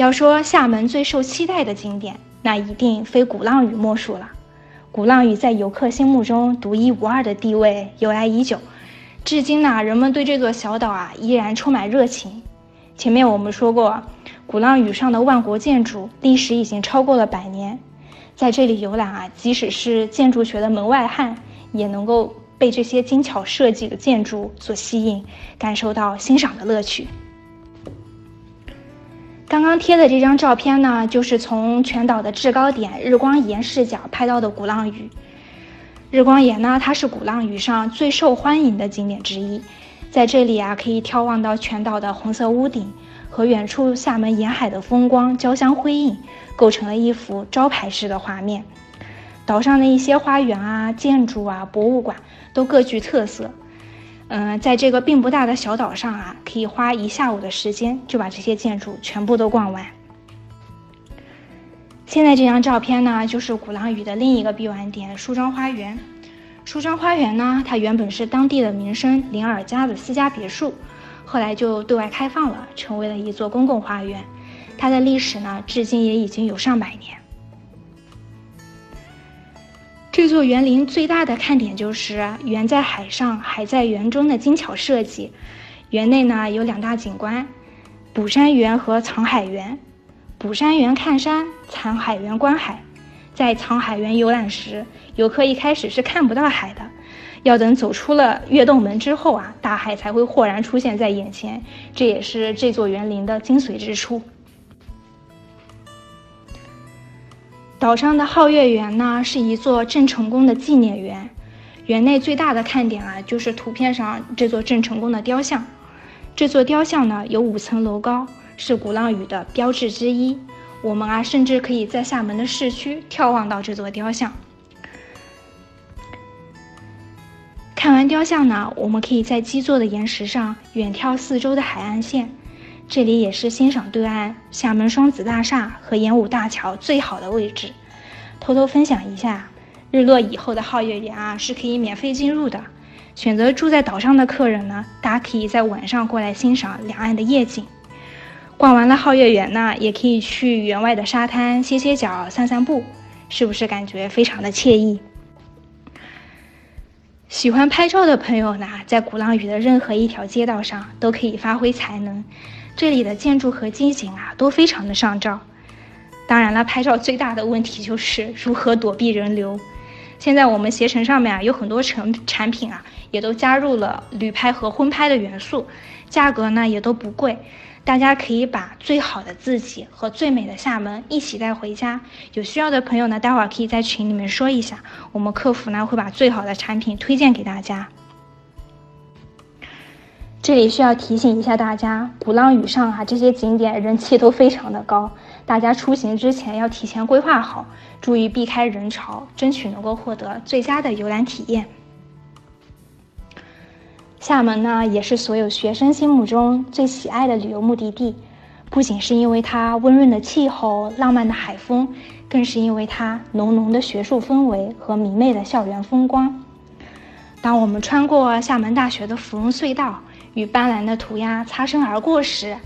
要说厦门最受期待的景点，那一定非鼓浪屿莫属了。鼓浪屿在游客心目中独一无二的地位由来已久，至今呢，人们对这座小岛啊依然充满热情。前面我们说过，鼓浪屿上的万国建筑历史已经超过了百年，在这里游览啊，即使是建筑学的门外汉，也能够被这些精巧设计的建筑所吸引，感受到欣赏的乐趣。刚刚贴的这张照片呢，就是从全岛的制高点日光岩视角拍到的鼓浪屿。日光岩呢，它是鼓浪屿上最受欢迎的景点之一，在这里啊，可以眺望到全岛的红色屋顶和远处厦门沿海的风光交相辉映，构成了一幅招牌式的画面。岛上的一些花园啊、建筑啊、博物馆都各具特色。嗯，在这个并不大的小岛上啊，可以花一下午的时间就把这些建筑全部都逛完。现在这张照片呢，就是鼓浪屿的另一个必玩点——梳妆花园。梳妆花园呢，它原本是当地的名绅林尔家的私家别墅，后来就对外开放了，成为了一座公共花园。它的历史呢，至今也已经有上百年。这座园林最大的看点就是园在海上，海在园中的精巧设计。园内呢有两大景观：捕山园和藏海园。捕山园看山，藏海园观海。在藏海园游览时，游客一开始是看不到海的，要等走出了跃动门之后啊，大海才会豁然出现在眼前。这也是这座园林的精髓之处。岛上的皓月园呢，是一座郑成功的纪念园。园内最大的看点啊，就是图片上这座郑成功的雕像。这座雕像呢，有五层楼高，是鼓浪屿的标志之一。我们啊，甚至可以在厦门的市区眺望到这座雕像。看完雕像呢，我们可以在基座的岩石上远眺四周的海岸线。这里也是欣赏对岸厦门双子大厦和演武大桥最好的位置。偷偷分享一下，日落以后的皓月园啊是可以免费进入的。选择住在岛上的客人呢，大家可以在晚上过来欣赏两岸的夜景。逛完了皓月园呢，也可以去园外的沙滩歇歇脚、散散步，是不是感觉非常的惬意？喜欢拍照的朋友呢，在鼓浪屿的任何一条街道上都可以发挥才能。这里的建筑和街景啊，都非常的上照。当然了，拍照最大的问题就是如何躲避人流。现在我们携程上面啊，有很多成产品啊，也都加入了旅拍和婚拍的元素，价格呢也都不贵。大家可以把最好的自己和最美的厦门一起带回家。有需要的朋友呢，待会儿可以在群里面说一下，我们客服呢会把最好的产品推荐给大家。这里需要提醒一下大家，鼓浪屿上啊这些景点人气都非常的高，大家出行之前要提前规划好，注意避开人潮，争取能够获得最佳的游览体验。厦门呢，也是所有学生心目中最喜爱的旅游目的地，不仅是因为它温润的气候、浪漫的海风，更是因为它浓浓的学术氛围和明媚的校园风光。当我们穿过厦门大学的芙蓉隧道，与斑斓的涂鸦擦身而过时，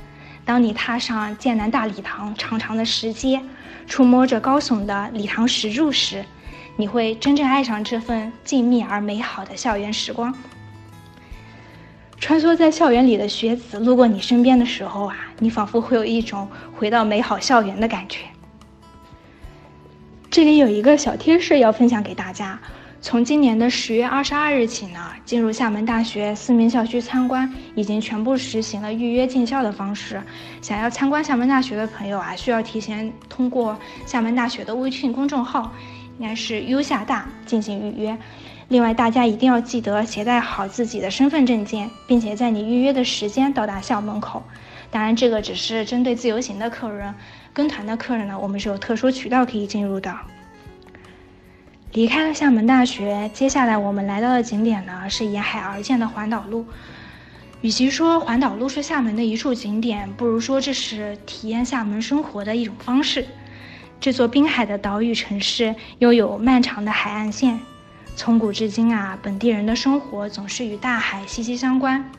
当你踏上剑南大礼堂长长的石阶，触摸着高耸的礼堂石柱时，你会真正爱上这份静谧而美好的校园时光。穿梭在校园里的学子路过你身边的时候啊，你仿佛会有一种回到美好校园的感觉。这里有一个小贴士要分享给大家。从今年的十月二十二日起呢，进入厦门大学四名校区参观已经全部实行了预约进校的方式。想要参观厦门大学的朋友啊，需要提前通过厦门大学的微信公众号，应该是 U 厦大进行预约。另外，大家一定要记得携带好自己的身份证件，并且在你预约的时间到达校门口。当然，这个只是针对自由行的客人，跟团的客人呢，我们是有特殊渠道可以进入的。离开了厦门大学，接下来我们来到的景点呢是沿海而建的环岛路。与其说环岛路是厦门的一处景点，不如说这是体验厦门生活的一种方式。这座滨海的岛屿城市拥有漫长的海岸线，从古至今啊，本地人的生活总是与大海息息相关。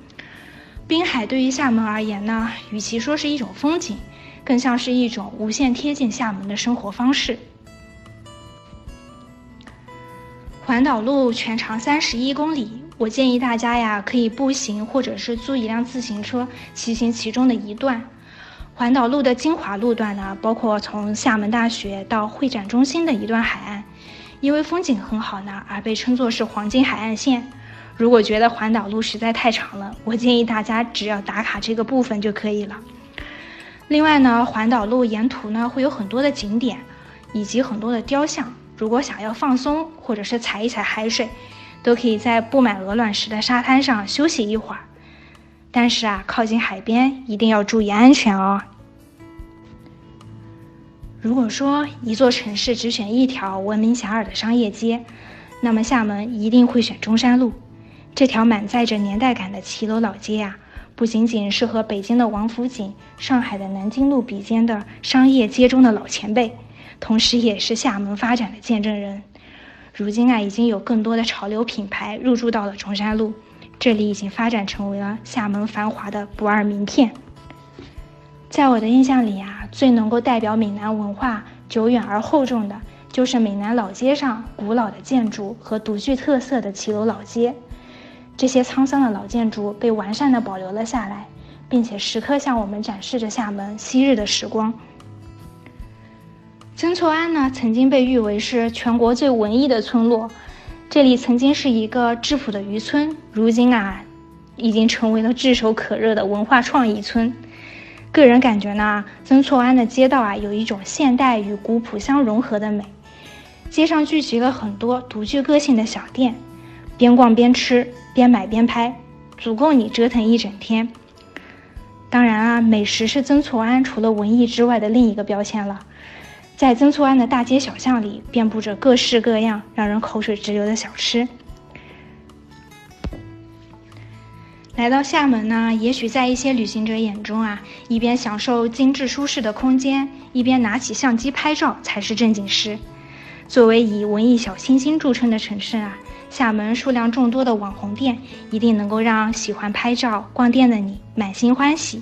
滨海对于厦门而言呢，与其说是一种风景，更像是一种无限贴近厦门的生活方式。环岛路全长三十一公里，我建议大家呀可以步行或者是租一辆自行车骑行其中的一段。环岛路的精华路段呢，包括从厦门大学到会展中心的一段海岸，因为风景很好呢，而被称作是黄金海岸线。如果觉得环岛路实在太长了，我建议大家只要打卡这个部分就可以了。另外呢，环岛路沿途呢会有很多的景点，以及很多的雕像。如果想要放松或者是踩一踩海水，都可以在布满鹅卵石的沙滩上休息一会儿。但是啊，靠近海边一定要注意安全哦。如果说一座城市只选一条闻名遐迩的商业街，那么厦门一定会选中山路。这条满载着年代感的骑楼老街啊，不仅仅是和北京的王府井、上海的南京路比肩的商业街中的老前辈，同时也是厦门发展的见证人。如今啊，已经有更多的潮流品牌入驻到了中山路，这里已经发展成为了厦门繁华的不二名片。在我的印象里啊，最能够代表闽南文化久远而厚重的，就是闽南老街上古老的建筑和独具特色的骑楼老街。这些沧桑的老建筑被完善的保留了下来，并且时刻向我们展示着厦门昔日的时光。曾厝垵呢，曾经被誉为是全国最文艺的村落，这里曾经是一个质朴的渔村，如今啊，已经成为了炙手可热的文化创意村。个人感觉呢，曾厝垵的街道啊，有一种现代与古朴相融合的美，街上聚集了很多独具个性的小店。边逛边吃，边买边拍，足够你折腾一整天。当然啊，美食是曾厝垵除了文艺之外的另一个标签了。在曾厝垵的大街小巷里，遍布着各式各样让人口水直流的小吃。来到厦门呢，也许在一些旅行者眼中啊，一边享受精致舒适的空间，一边拿起相机拍照才是正经事。作为以文艺小清新著称的城市啊。厦门数量众多的网红店，一定能够让喜欢拍照逛店的你满心欢喜。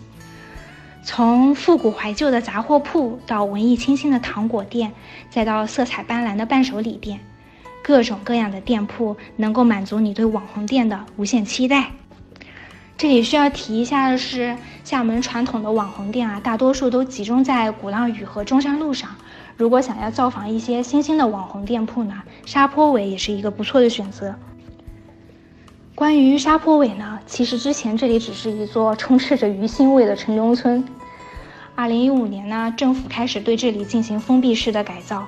从复古怀旧的杂货铺，到文艺清新的糖果店，再到色彩斑斓的伴手礼店，各种各样的店铺能够满足你对网红店的无限期待。这里需要提一下的是，厦门传统的网红店啊，大多数都集中在鼓浪屿和中山路上。如果想要造访一些新兴的网红店铺呢，沙坡尾也是一个不错的选择。关于沙坡尾呢，其实之前这里只是一座充斥着鱼腥味的城中村。二零一五年呢，政府开始对这里进行封闭式的改造，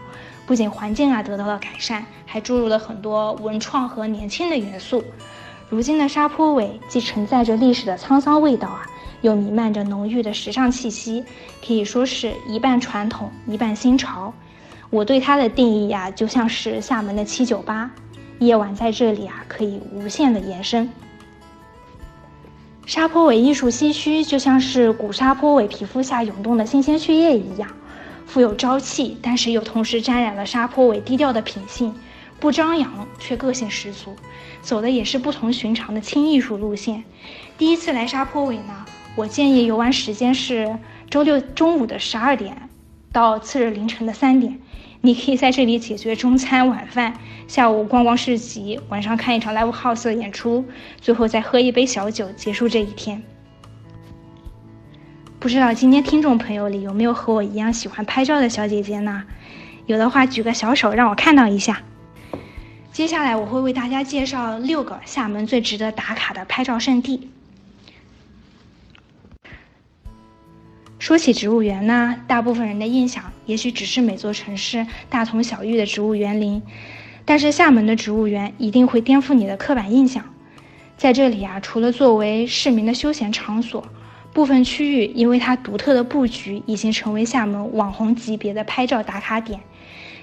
不仅环境啊得到了改善，还注入了很多文创和年轻的元素。如今的沙坡尾既承载着历史的沧桑味道啊。又弥漫着浓郁的时尚气息，可以说是一半传统，一半新潮。我对它的定义呀，就像是厦门的七九八，夜晚在这里啊，可以无限的延伸。沙坡尾艺术西区就像是古沙坡尾皮肤下涌动的新鲜血液一样，富有朝气，但是又同时沾染了沙坡尾低调的品性，不张扬却个性十足，走的也是不同寻常的轻艺术路线。第一次来沙坡尾呢。我建议游玩时间是周六中午的十二点到次日凌晨的三点，你可以在这里解决中餐晚饭，下午逛逛市集，晚上看一场 live house 演出，最后再喝一杯小酒结束这一天。不知道今天听众朋友里有没有和我一样喜欢拍照的小姐姐呢？有的话举个小手让我看到一下。接下来我会为大家介绍六个厦门最值得打卡的拍照圣地。说起植物园呢，大部分人的印象也许只是每座城市大同小异的植物园林，但是厦门的植物园一定会颠覆你的刻板印象。在这里啊，除了作为市民的休闲场所，部分区域因为它独特的布局，已经成为厦门网红级别的拍照打卡点。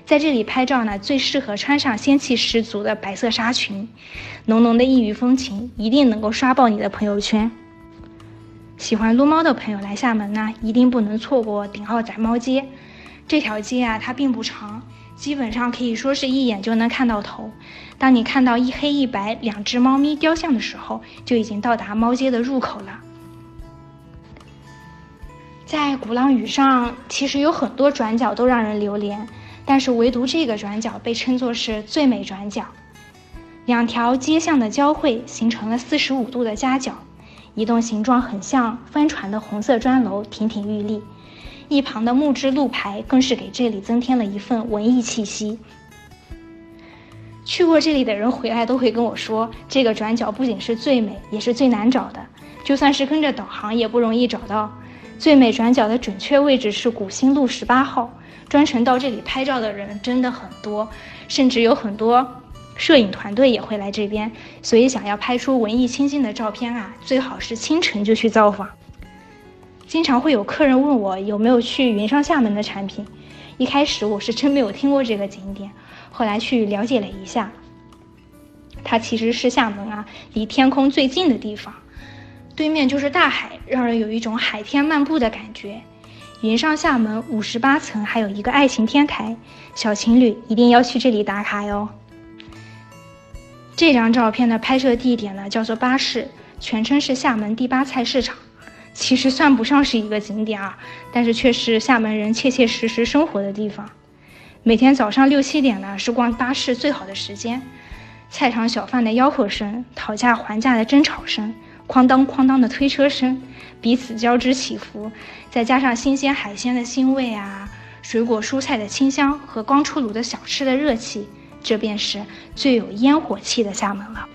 在这里拍照呢，最适合穿上仙气十足的白色纱裙，浓浓的异域风情，一定能够刷爆你的朋友圈。喜欢撸猫的朋友来厦门呢，一定不能错过顶澳仔猫街。这条街啊，它并不长，基本上可以说是一眼就能看到头。当你看到一黑一白两只猫咪雕像的时候，就已经到达猫街的入口了。在鼓浪屿上，其实有很多转角都让人流连，但是唯独这个转角被称作是最美转角。两条街巷的交汇形成了四十五度的夹角，一栋形状很像帆船的红色砖楼亭亭玉立，一旁的木质路牌更是给这里增添了一份文艺气息。去过这里的人回来都会跟我说，这个转角不仅是最美，也是最难找的，就算是跟着导航也不容易找到。最美转角的准确位置是古新路十八号，专程到这里拍照的人真的很多，甚至有很多摄影团队也会来这边。所以想要拍出文艺清新的照片啊，最好是清晨就去造访。经常会有客人问我有没有去云上厦门的产品，一开始我是真没有听过这个景点，后来去了解了一下，它其实是厦门啊离天空最近的地方。对面就是大海，让人有一种海天漫步的感觉。云上厦门五十八层还有一个爱情天台，小情侣一定要去这里打卡哟。这张照片的拍摄地点呢，叫做巴士，全称是厦门第八菜市场。其实算不上是一个景点啊，但是却是厦门人切切实实生活的地方。每天早上六七点呢，是逛巴士最好的时间。菜场小贩的吆喝声，讨价还价的争吵声。哐当哐当的推车声，彼此交织起伏，再加上新鲜海鲜的腥味啊，水果蔬菜的清香和刚出炉的小吃的热气，这便是最有烟火气的厦门了。